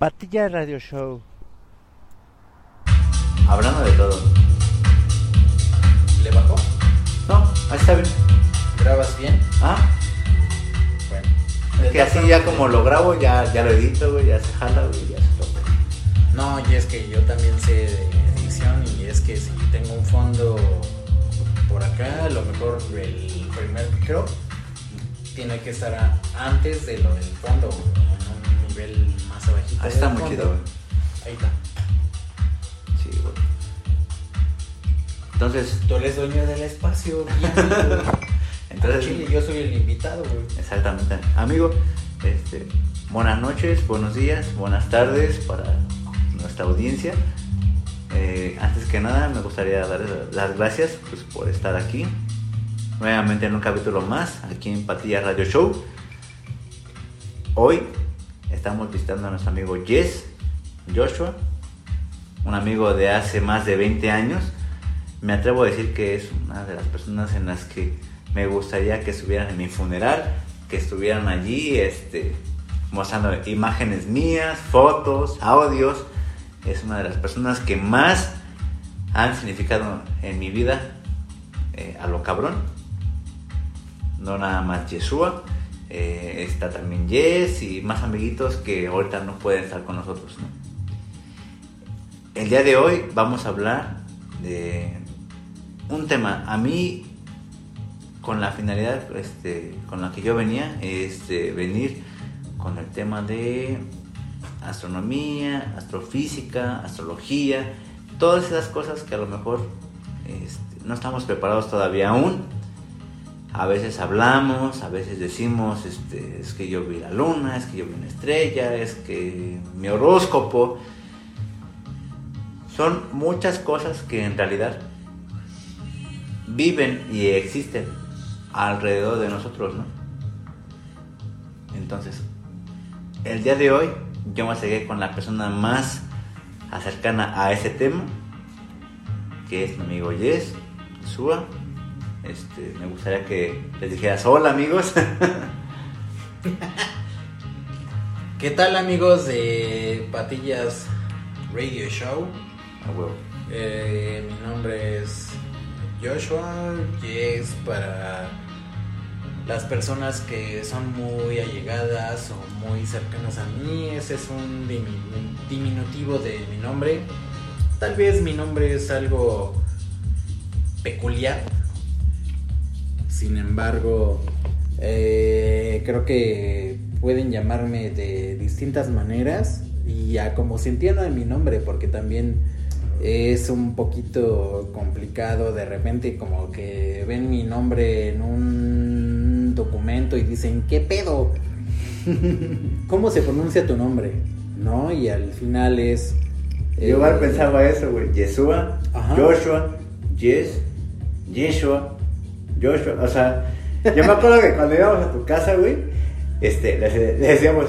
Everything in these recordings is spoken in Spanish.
Patilla Radio Show. Hablando de todo. ¿Le bajó? No, ahí está bien. ¿Grabas bien? Ah, Bueno. es que así ya como lo grabo, ya, ya lo edito, güey, ya se jala, güey, ya se toca. No, y es que yo también sé de edición y es que si tengo un fondo por acá, a lo mejor el primer micro tiene que estar antes de lo del fondo, nivel más abajito. Ahí está muy fondo. chido, güey. Ahí está. Sí, güey. Entonces, Tú eres dueño del espacio, bien, entonces, Chile, yo soy el invitado, güey. exactamente. Amigo, este, buenas noches, buenos días, buenas tardes para nuestra audiencia. Eh, antes que nada, me gustaría dar las gracias pues, por estar aquí. Nuevamente en un capítulo más, aquí en Patilla Radio Show. Hoy estamos visitando a nuestro amigo Jess Joshua, un amigo de hace más de 20 años. Me atrevo a decir que es una de las personas en las que me gustaría que estuvieran en mi funeral, que estuvieran allí este, mostrando imágenes mías, fotos, audios. Es una de las personas que más han significado en mi vida eh, a lo cabrón. No nada más Yeshua. Eh, está también Jess y más amiguitos que ahorita no pueden estar con nosotros. ¿no? El día de hoy vamos a hablar de un tema. A mí, con la finalidad este, con la que yo venía, es de venir con el tema de astronomía, astrofísica, astrología, todas esas cosas que a lo mejor este, no estamos preparados todavía aún. A veces hablamos, a veces decimos, este, es que yo vi la luna, es que yo vi una estrella, es que mi horóscopo. Son muchas cosas que en realidad viven y existen alrededor de nosotros, ¿no? Entonces, el día de hoy yo me acerqué con la persona más cercana a ese tema, que es mi amigo Jess, Sua. Este, me gustaría que les dijeras hola amigos. ¿Qué tal, amigos de Patillas Radio Show? Huevo. Eh, mi nombre es Joshua Yes para las personas que son muy allegadas o muy cercanas a mí. Ese es un diminu- diminutivo de mi nombre. Tal vez mi nombre es algo peculiar. Sin embargo, eh, creo que pueden llamarme de distintas maneras y a como se entienda mi nombre, porque también es un poquito complicado de repente como que ven mi nombre en un documento y dicen, ¿qué pedo? ¿Cómo se pronuncia tu nombre? ¿No? Y al final es... Yo eh, pensaba eso, güey. Yeshua. Joshua, Yes, Yeshua, Joshua. O sea, yo me acuerdo que cuando íbamos a tu casa, güey, este, le, decíamos,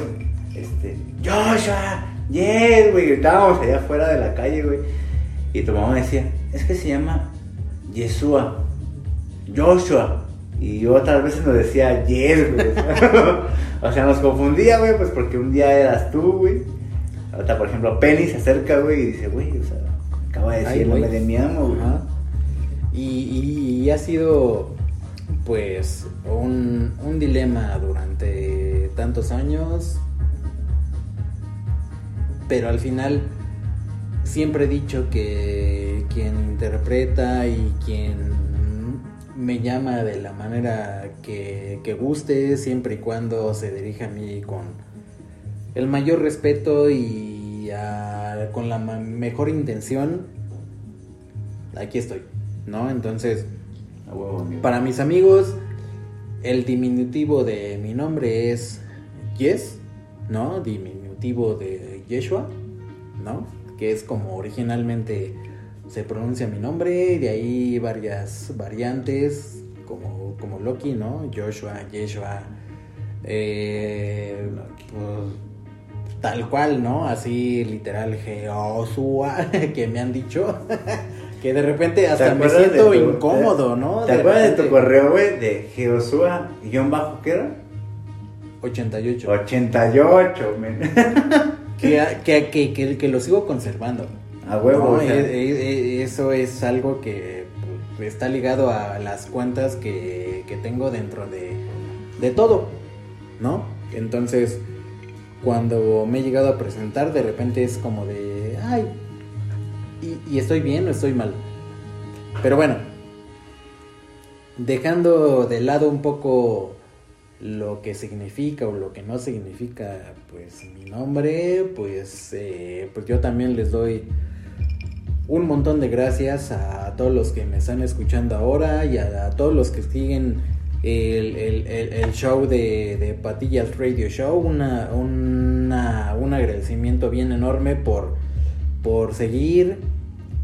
este, Joshua, Yes, güey. Gritábamos allá afuera de la calle, güey. Y tu mamá decía, es que se llama Yeshua, Joshua. Y otras veces nos decía Yes, güey. o sea, nos confundía, güey, pues porque un día eras tú, güey. Ahorita, por ejemplo, Penny se acerca, güey, y dice, güey, o sea, acaba de decir el nombre de mi amo, güey. Y- y ha sido pues un, un dilema durante tantos años, pero al final siempre he dicho que quien interpreta y quien me llama de la manera que, que guste, siempre y cuando se dirija a mí con el mayor respeto y con la mejor intención, aquí estoy, ¿no? Entonces, para mis amigos, el diminutivo de mi nombre es Yes, ¿no? Diminutivo de Yeshua, ¿no? Que es como originalmente se pronuncia mi nombre, de ahí varias variantes, como, como Loki, ¿no? Joshua, Yeshua, eh, pues, tal cual, ¿no? Así literal, Jehoshua, que me han dicho. que de repente hasta me siento tu- incómodo, ¿no? ¿Te De acuerdas de tu correo, güey? De Geosua, guion bajo, ¿qué era? 88. 88, men. Que, que, que, que, que lo sigo conservando. A huevo, No, o sea. e- e- e- eso es algo que pues, está ligado a las cuentas que, que tengo dentro de, de todo, ¿no? Entonces, cuando me he llegado a presentar, de repente es como de, ay, y, estoy bien o estoy mal. Pero bueno, dejando de lado un poco lo que significa o lo que no significa pues mi nombre pues eh, pues yo también les doy un montón de gracias a todos los que me están escuchando ahora y a, todos los que siguen el, el- el- el show de, de Patillas Radio Show una, una- un agradecimiento bien enorme por, por seguir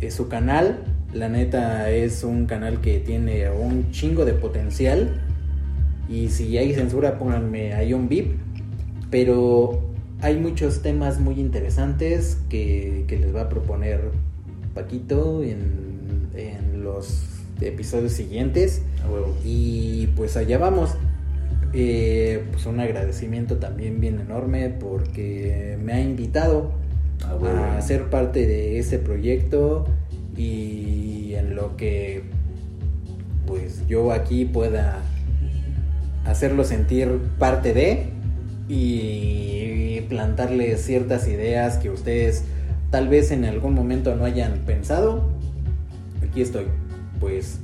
eh, su canal la neta es un canal que tiene un chingo de potencial y si hay censura, pónganme ahí un VIP. Pero hay muchos temas muy interesantes que, que les va a proponer Paquito en, en los episodios siguientes. Y pues allá vamos. Eh, pues un agradecimiento también bien enorme porque me ha invitado A huevo. a ser parte de este proyecto y en lo que pues yo aquí pueda hacerlo sentir parte de y plantarles ciertas ideas que ustedes tal vez en algún momento no hayan pensado. Aquí estoy. Pues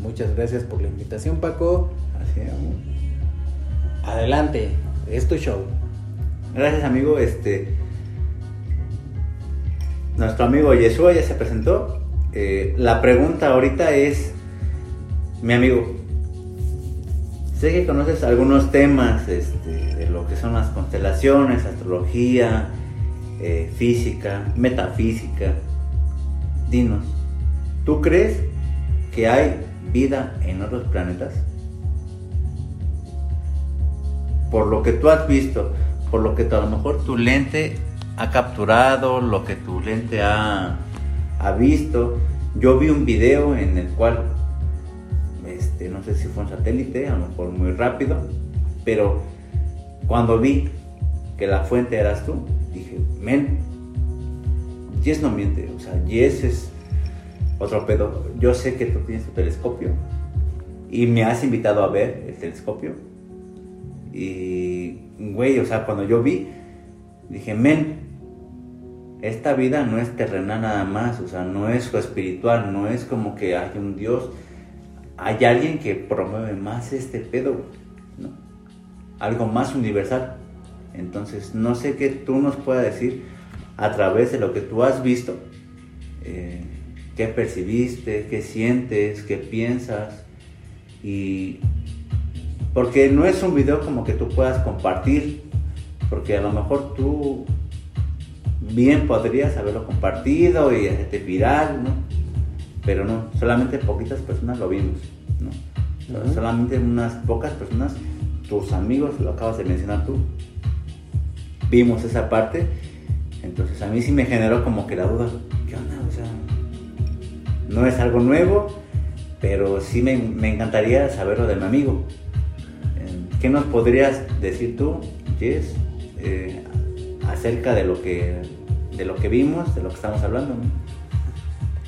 muchas gracias por la invitación Paco. Adelante, es tu show. Gracias, amigo. Este. Nuestro amigo Yeshua ya se presentó. Eh, la pregunta ahorita es: Mi amigo, sé que conoces algunos temas este, de lo que son las constelaciones, astrología, eh, física, metafísica. Dinos, ¿tú crees que hay vida en otros planetas? por lo que tú has visto, por lo que tú- a lo mejor tu lente ha capturado, lo que tu lente ha, ha visto. Yo vi un video en el cual, este, no sé si fue un satélite, a lo mejor muy rápido, pero cuando vi que la fuente eras tú, dije, men, Yes no miente, o sea, Yes es otro pedo. Yo sé que tú tienes tu telescopio y me has invitado a ver el telescopio. Y, güey, o sea, cuando yo vi, dije, men, esta vida no es terrenal nada más, o sea, no es espiritual, no es como que hay un Dios, hay alguien que promueve más este pedo. Algo más universal. Entonces, no sé qué tú nos puedas decir a través de lo que tú has visto, eh, qué percibiste, qué sientes, qué piensas, y porque no es un video como que tú puedas compartir, porque a lo mejor tú bien podrías haberlo compartido y hacerte viral, ¿no? Pero no, solamente poquitas personas lo vimos, ¿no? Solamente unas pocas personas, tus amigos, lo acabas de mencionar tú, vimos esa parte, entonces a mí sí me generó como que la duda, ¿qué onda? O sea, no es algo nuevo, pero sí me, me encantaría saberlo de mi amigo. Eh, ¿Qué nos podrías decir tú, Jess, eh, acerca de lo que de lo que vimos, de lo que estamos hablando? ¿no?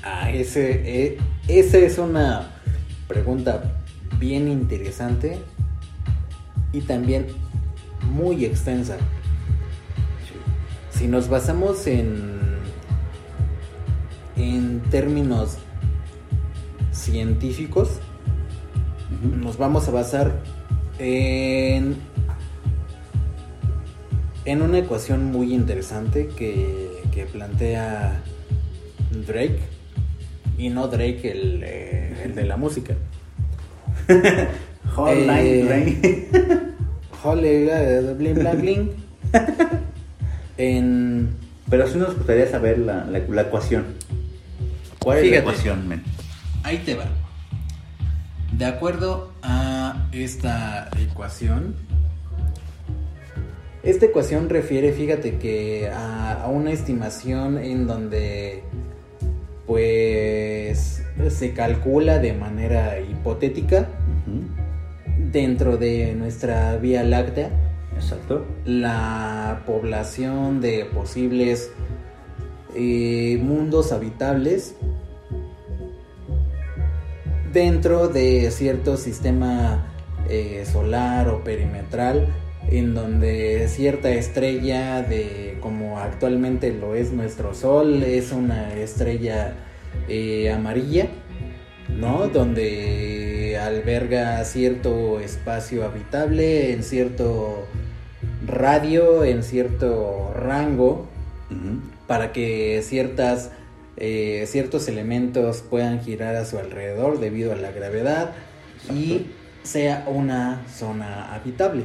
Ah, ese, eh, esa es una pregunta bien interesante y también muy extensa. Si nos basamos en, en términos científicos, nos vamos a basar en, en una ecuación muy interesante que, que plantea Drake. Y no Drake, el, eh, el de la música. Hotline. Hole, eh, bling, bling, bling. en Pero sí nos gustaría saber la, la, la ecuación. ¿Cuál es Fíjate. la ecuación, men? Ahí te va. De acuerdo a esta ecuación, esta ecuación refiere, fíjate que a, a una estimación en donde pues se calcula de manera hipotética dentro de nuestra Vía Láctea Exacto. la población de posibles eh, mundos habitables dentro de cierto sistema eh, solar o perimetral en donde cierta estrella de como actualmente lo es nuestro sol es una estrella eh, amarilla ¿no? Donde alberga cierto espacio habitable en cierto radio, en cierto rango, para que ciertas, eh, ciertos elementos puedan girar a su alrededor debido a la gravedad y sea una zona habitable,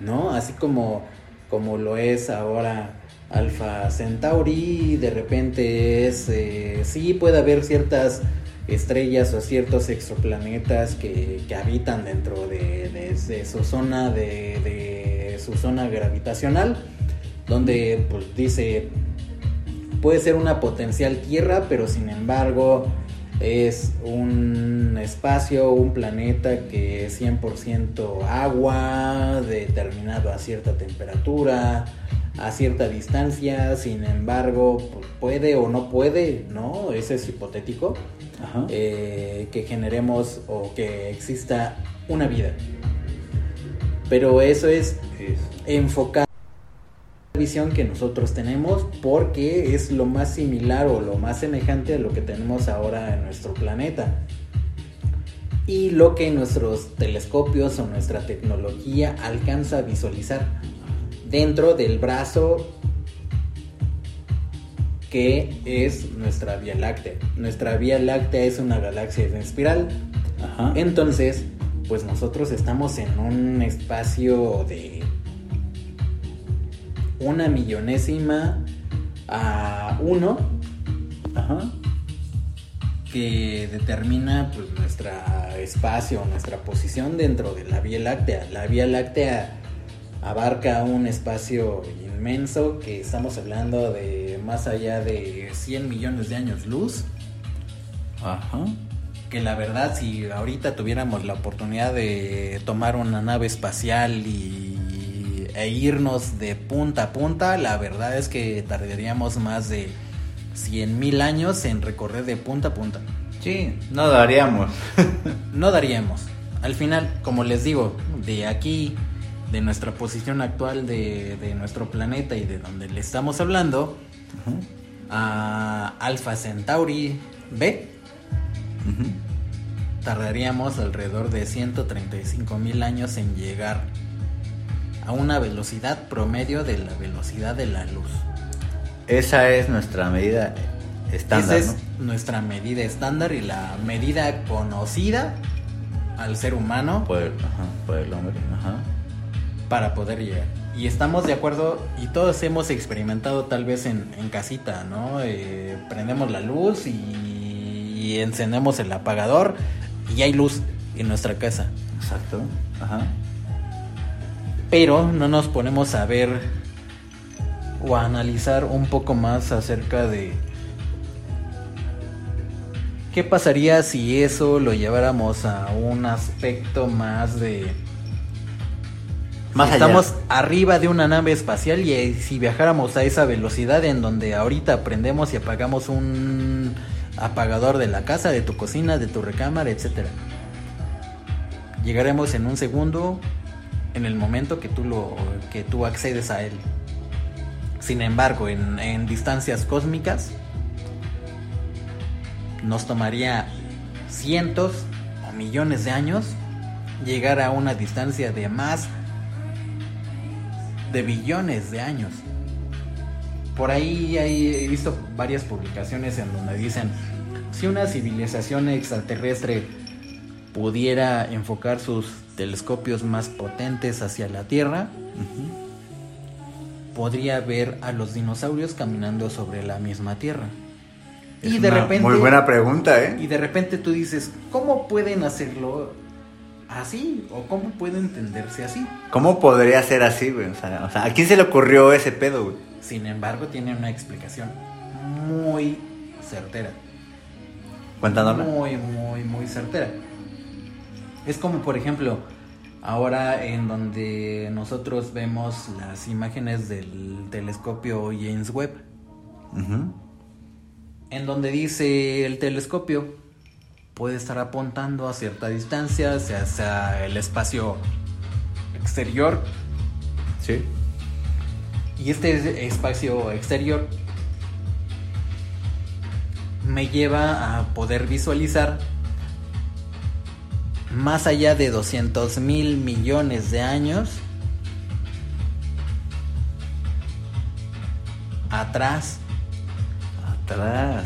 ¿no? Así como, como lo es ahora Alpha Centauri, de repente es, eh, sí puede haber ciertas estrellas o ciertos exoplanetas que, que habitan dentro de, de- de su zona de, de su zona gravitacional donde pues dice puede ser una potencial tierra pero sin embargo es un espacio un planeta que es 100% agua determinado a cierta temperatura a cierta distancia sin embargo pues, puede o no puede no ese es hipotético Ajá. eh, que generemos o que exista una vida. Pero eso es Es- enfocar la visión que nosotros tenemos porque es lo más similar o lo más semejante a lo que tenemos ahora en nuestro planeta. Y lo que nuestros telescopios o nuestra tecnología alcanza a visualizar dentro del brazo que es nuestra Vía Láctea. Nuestra Vía Láctea es una galaxia en espiral. Ajá. Entonces, pues nosotros estamos en un espacio de una millonésima a uno Ajá. que determina pues nuestro espacio, nuestra posición dentro de la Vía Láctea. La Vía Láctea abarca un espacio inmenso que estamos hablando de más allá de 100 millones de años luz. Ajá. que la verdad si ahorita tuviéramos la oportunidad de tomar una nave espacial y, e irnos de punta a punta, la verdad es que tardaríamos más de 100 mil años en recorrer de punta a punta. Sí, no daríamos. No daríamos. Al final, como les digo, de aquí, de nuestra posición actual de, de nuestro planeta y de donde le estamos hablando, a Alpha Centauri B, tardaríamos alrededor de 135 mil años en llegar a una velocidad promedio de la velocidad de la luz. Esa es nuestra medida estándar, Esa es ¿no? nuestra medida estándar y la medida conocida al ser humano Por el, ajá, por el hombre. Ajá. para poder llegar. Y estamos de acuerdo y todos hemos experimentado tal vez en, en casita, ¿no? Eh, prendemos la luz y, y encendemos el apagador y hay luz en nuestra casa. Exacto. Ajá. Pero no nos ponemos a ver o a analizar un poco más acerca de qué pasaría si eso lo lleváramos a un aspecto más de Más allá. estamos arriba de una nave espacial y eh, si viajáramos a esa velocidad en donde ahorita prendemos y apagamos un apagador de la casa, de tu cocina, de tu recámara, etcétera. Llegaremos en un segundo en el momento que tú lo que tú accedes a él. Sin embargo, en, en distancias cósmicas nos tomaría cientos o millones de años llegar a una distancia de más de billones de años. Por ahí he visto varias publicaciones en donde dicen, si una civilización extraterrestre pudiera enfocar sus telescopios más potentes hacia la Tierra, podría ver a los dinosaurios caminando sobre la misma Tierra. Es y de una repente Muy buena pregunta, ¿eh? y de repente tú dices, ¿cómo pueden hacerlo así? ¿O cómo puede entenderse así? ¿Cómo podría ser así, güey? O sea, o sea, ¿a quién se le ocurrió ese pedo, güey? Sin embargo, tiene una explicación muy certera. Cuéntanosla. Muy, muy, muy certera. Es como, por ejemplo, ahora en donde nosotros vemos las imágenes del telescopio James Webb, en donde dice el telescopio puede estar apuntando a cierta distancia hacia, hacia el espacio exterior Sí. Y este espacio exterior. Me lleva a poder visualizar más allá de 200 mil millones de años atrás. Atrás.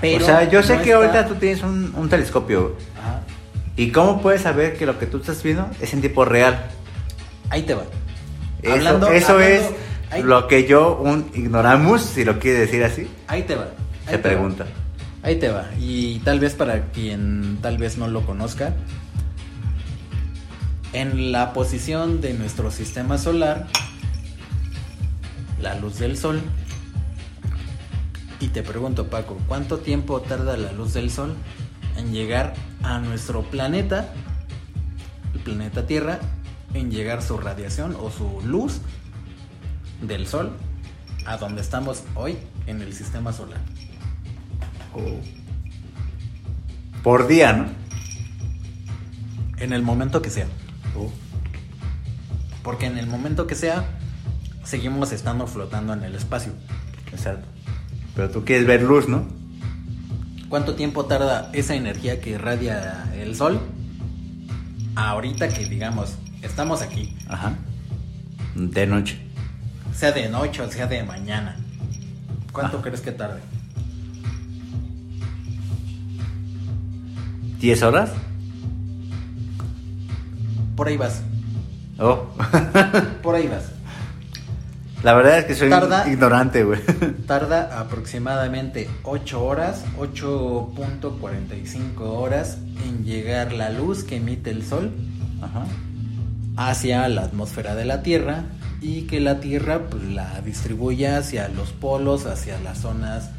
Pero o sea, yo sé no que está- ahorita tú tienes un, un telescopio. Ajá. ¿Y cómo puedes saber que lo que tú estás viendo es en tiempo real? Ahí te va. Eso, Hablando- eso hablando- es ahí- lo que yo, un ignoramos, si lo quiere decir así, Ahí te va. ahí se te va. Ahí te va. Y tal vez para quien tal vez no lo conozca, en la posición de nuestro sistema solar, la luz del sol. Y te pregunto, Paco, ¿cuánto tiempo tarda la luz del sol en llegar a nuestro planeta, el planeta Tierra, en llegar su radiación o su luz del sol a donde estamos hoy en el sistema solar? Por día, ¿no? En el momento que sea. Porque en el momento que sea, seguimos estando flotando en el espacio. Exacto. Pero tú quieres ver luz, ¿no? ¿Cuánto tiempo tarda esa energía que irradia el sol? Ahorita que digamos, estamos aquí, Ajá. De noche. sea de noche o sea de mañana. ¿Cuánto Ah. crees que tarde? ¿10 horas? Por ahí vas, Oh. por ahí vas. La verdad es que soy Tarda- ignorante, güey. Tarda aproximadamente 8 horas, 8.45 horas en llegar la luz que emite el sol Ajá. hacia la atmósfera de la Tierra y que la Tierra pues, la distribuya hacia los polos, hacia las zonas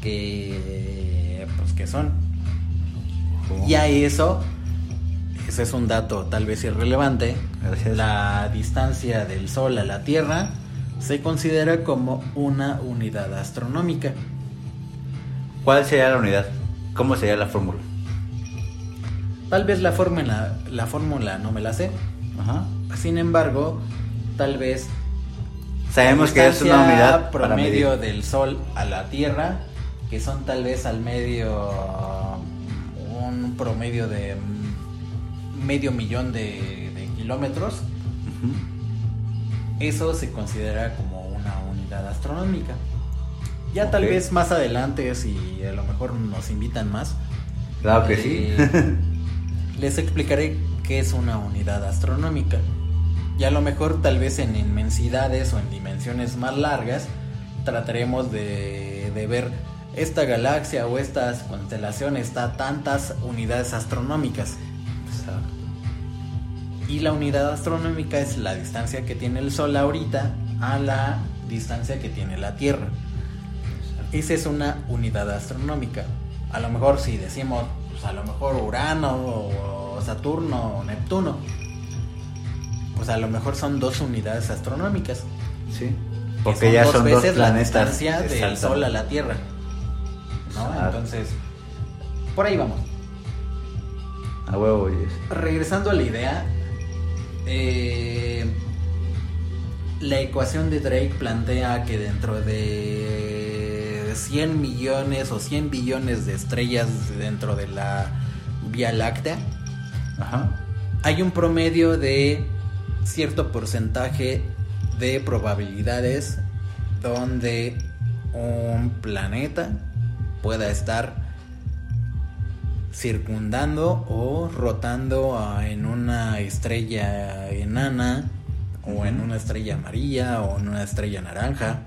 que pues que son. Y a eso, ese es un dato tal vez irrelevante, Gracias. la distancia del Sol a la Tierra se considera como una unidad astronómica. ¿Cuál sería la unidad? ¿Cómo sería la fórmula? Tal vez la fórmula, la fórmula no me la sé, Ajá. sin embargo, tal vez Sabemos que es una unidad para promedio medir. del Sol a la Tierra, que son tal vez al medio un promedio de medio millón de, de kilómetros. Eso se considera como una unidad astronómica. Ya tal vez más adelante, si a lo mejor nos invitan más, Claro que sí. eh, les explicaré qué es una unidad astronómica. Y a lo mejor tal vez en inmensidades o en dimensiones más largas trataremos de, de ver esta galaxia o esta constelación está a tantas unidades astronómicas. Y la unidad astronómica es la distancia que tiene el Sol ahorita a la distancia que tiene la Tierra. Esa es una unidad astronómica. A lo mejor si decimos, pues a lo mejor Urano o Saturno o Neptuno, pues a lo mejor son dos unidades astronómicas. Sí. que Porque ya son dos veces la planetas. distancia del. Sol a la Tierra. ¿No? Entonces, por ahí vamos. A huevo, yes. Regresando a la idea, eh, la ecuación de Drake plantea que dentro de 100 millones o 100 billones de estrellas dentro de la Vía Láctea, Ajá. hay un promedio de cierto porcentaje de probabilidades donde un planeta pueda estar circundando o rotando a- en una estrella enana o en una estrella amarilla o en una estrella naranja.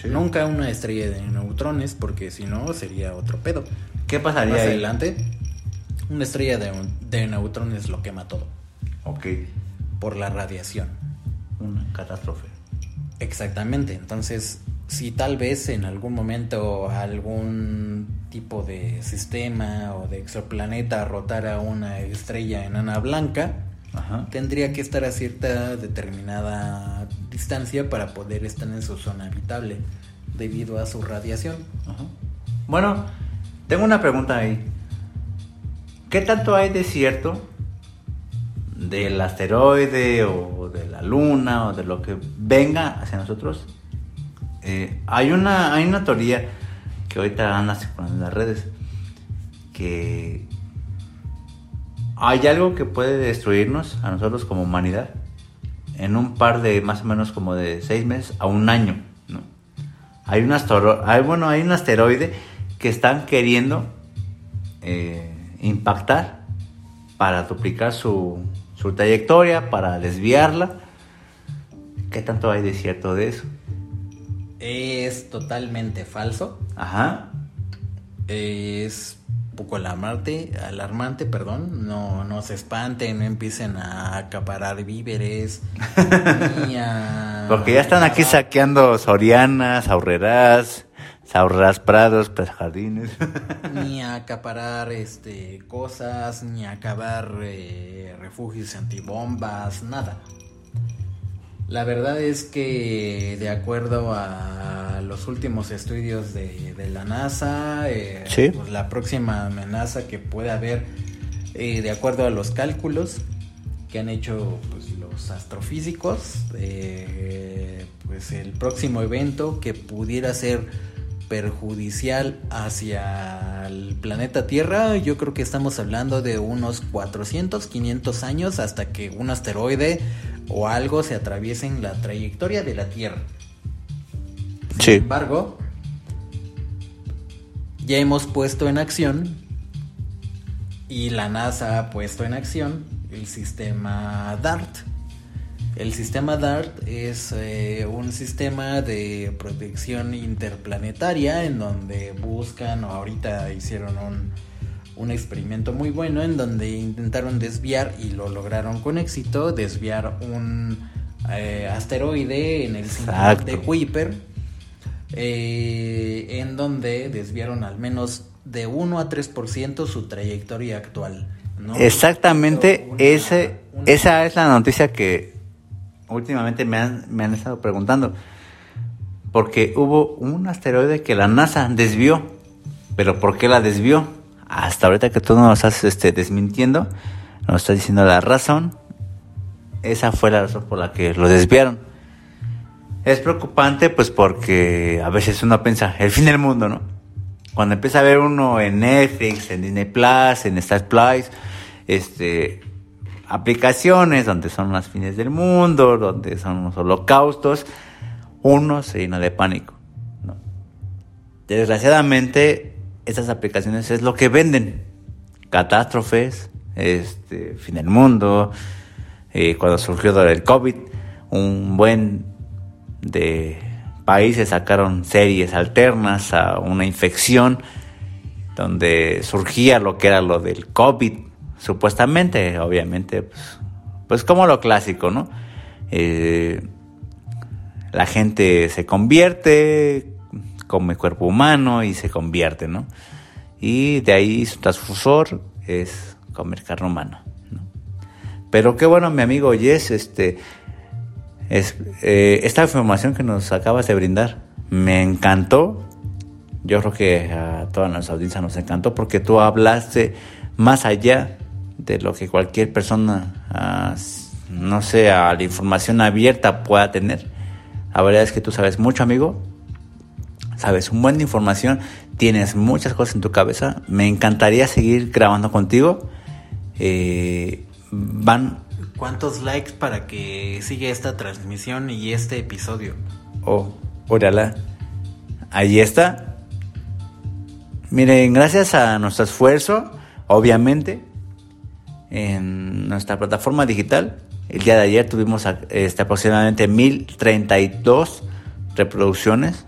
Sí. Nunca una estrella de neutrones porque si no sería otro pedo. ¿Qué Más pasaría ahí? adelante, una estrella de, de neutrones lo quema todo Ok, por la radiación. una catástrofe. Exactamente, entonces si tal vez en algún momento algún tipo de sistema o de exoplaneta rotara una estrella enana blanca, Ajá. tendría que estar a cierta determinada distancia para poder estar en su zona habitable debido a su radiación. Ajá. Bueno, tengo una pregunta ahí. ¿Qué tanto hay de cierto del asteroide o de la luna o de lo que venga hacia nosotros? Eh, hay, una, hay una teoría que ahorita anda circulando en las redes que hay algo que puede destruirnos a nosotros como humanidad en un par de más o menos como de seis meses a un año. Hay un, hay, bueno, hay un asteroide que están queriendo eh, impactar para duplicar su, su trayectoria, para desviarla. ¿Qué tanto hay de cierto de eso? Es totalmente falso. Ajá. Es un poco alarmante, alarmante, perdón. No, no se espanten, no empiecen a acaparar víveres. ni a- Porque ya están aquí saqueando Sorianas, Aurreras, Aurreras Prados, Jardines. ni a acaparar este cosas, ni a acabar eh, refugios antibombas, nada. La verdad es que de acuerdo a los últimos estudios de, de la NASA, eh, Sí. pues la próxima amenaza que puede haber, eh, de acuerdo a los cálculos que han hecho pues, los astrofísicos, eh, pues el próximo evento que pudiera ser perjudicial hacia el planeta Tierra, yo creo que estamos hablando de unos 400, 500 años hasta que un asteroide o algo se atraviese en la trayectoria de la Tierra. Sin Sí. embargo, ya hemos puesto en acción y la NASA ha puesto en acción el sistema DART. El sistema DART es eh, un sistema de protección interplanetaria en donde buscan, o ahorita hicieron un, un experimento muy bueno en donde intentaron desviar y lo lograron con éxito, desviar un eh, asteroide en el cinturón de Kuiper, eh, en donde desviaron al menos de 1 a 3% su trayectoria actual. ¿no? Exactamente, Una- ese, una- esa es la noticia que últimamente me han, me han estado preguntando. Porque hubo un asteroide que la NASA desvió. Pero ¿por qué la desvió? Hasta ahorita que tú nos estás este, desmintiendo, nos estás diciendo la razón. Esa fue la razón por la que lo desviaron. Es preocupante pues porque a veces uno piensa, el fin del mundo, ¿no? Cuando empieza a ver uno en Netflix, en Disney Plus, en Star Plus, este, aplicaciones donde son los fines del mundo, donde son los holocaustos, uno se llena de pánico. ¿no? Desgraciadamente, esas aplicaciones es lo que venden. Catástrofes, este, fin del mundo, eh, cuando surgió del COVID, un buen de países sacaron series alternas a una infección donde surgía lo que era lo del COVID, supuestamente, obviamente, pues, pues como lo clásico, ¿no? Eh, la gente se convierte, come cuerpo humano y se convierte, ¿no? Y de ahí su transfusor es comer carne humana, ¿no? Pero qué bueno, mi amigo Yes, este, es, eh, esta información que nos acabas de brindar me encantó. Yo creo que a toda nuestra audiencia nos encantó porque tú hablaste más allá de lo que cualquier persona, ah, no sé, a la información abierta pueda tener. La verdad es que tú sabes mucho, amigo. Sabes un buen de información, tienes muchas cosas en tu cabeza. Me encantaría seguir grabando contigo. Eh, van ¿Cuántos likes para que siga esta transmisión y este episodio? Oh, órala. Ahí está. Miren, gracias a nuestro esfuerzo, obviamente, en nuestra plataforma digital. El día de ayer tuvimos este, aproximadamente 1032 reproducciones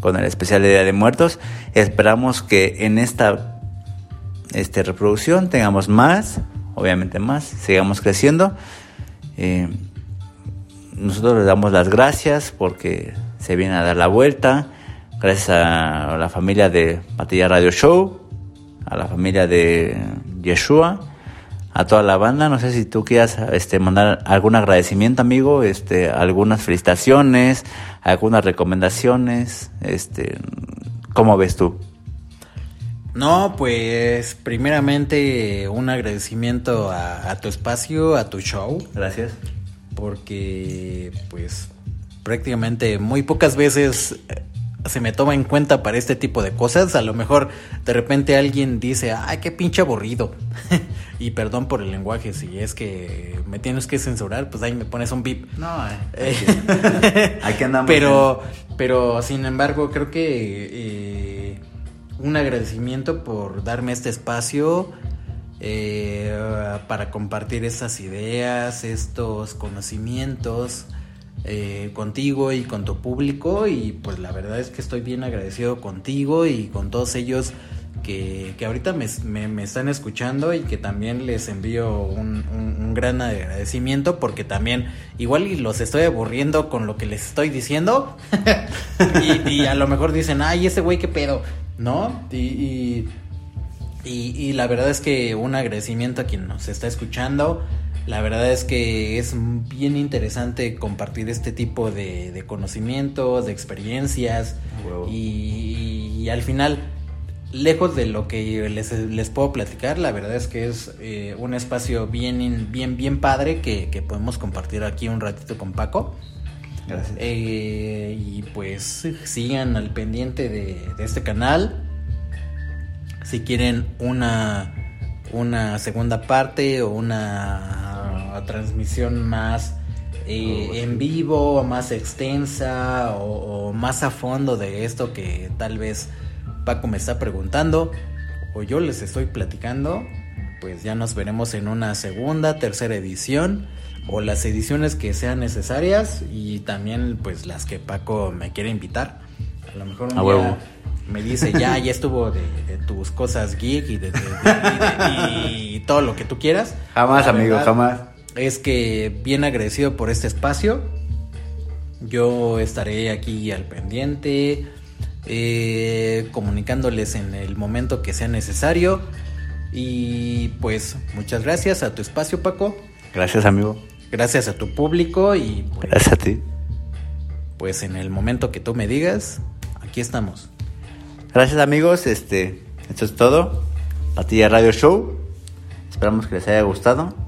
con el especial de Día de Muertos. Esperamos que en esta este, reproducción tengamos más, obviamente más, sigamos creciendo. Eh, nosotros les damos las gracias porque se viene a dar la vuelta. Gracias a la familia de Patilla Radio Show, a la familia de Yeshua, a toda la banda. No sé si tú quieras este, mandar algún agradecimiento, amigo, este, algunas felicitaciones, algunas recomendaciones. Este, ¿Cómo ves tú? No, pues primeramente un agradecimiento a, a tu espacio, a tu show. Gracias. Porque pues prácticamente muy pocas veces se me toma en cuenta para este tipo de cosas. A lo mejor de repente alguien dice, ay, qué pinche aburrido. y perdón por el lenguaje, si es que me tienes que censurar, pues ahí me pones un bip. No, eh, hay que andar Pero, pero sin embargo, creo que eh, un agradecimiento por darme este espacio. Eh, para compartir esas ideas, estos conocimientos, eh, contigo y con tu público y pues la verdad es que estoy bien agradecido contigo y con todos ellos que, ahorita me, están escuchando y que también les envío un, gran agradecimiento porque también igual y los estoy aburriendo con lo que les estoy diciendo y, a lo mejor dicen, ay, ese güey qué pedo, ¿no? y, y la verdad es que un agradecimiento a quien nos está escuchando. La verdad es que es bien interesante compartir este tipo de, conocimientos, de experiencias y, al final, lejos de lo que les, puedo platicar, la verdad es que es eh, un espacio bien, bien, bien padre que, podemos compartir aquí un ratito con Paco. Gracias. Eh, y pues sigan al pendiente de este canal. Si quieren una una segunda parte o una transmisión más eh, en vivo, más extensa o, más a fondo de esto que tal vez Paco me está preguntando o yo les estoy platicando, pues ya nos veremos en una segunda, tercera edición o las ediciones que sean necesarias y también pues las que Paco me quiere invitar. A lo mejor un día me dice ya, ya estuvo de, tus cosas geek y de, y todo lo que tú quieras. Jamás, amigo, jamás es que bien agradecido por este espacio. Yo estaré aquí al pendiente, eh, comunicándoles en el momento que sea necesario. Y pues muchas gracias a tu espacio, Paco. Gracias, amigo. Gracias a tu público y... Pues, gracias a ti. Pues en el momento que tú me digas, aquí estamos. Gracias, amigos. Este, esto es todo. Patilla Radio Show. Esperamos que les haya gustado.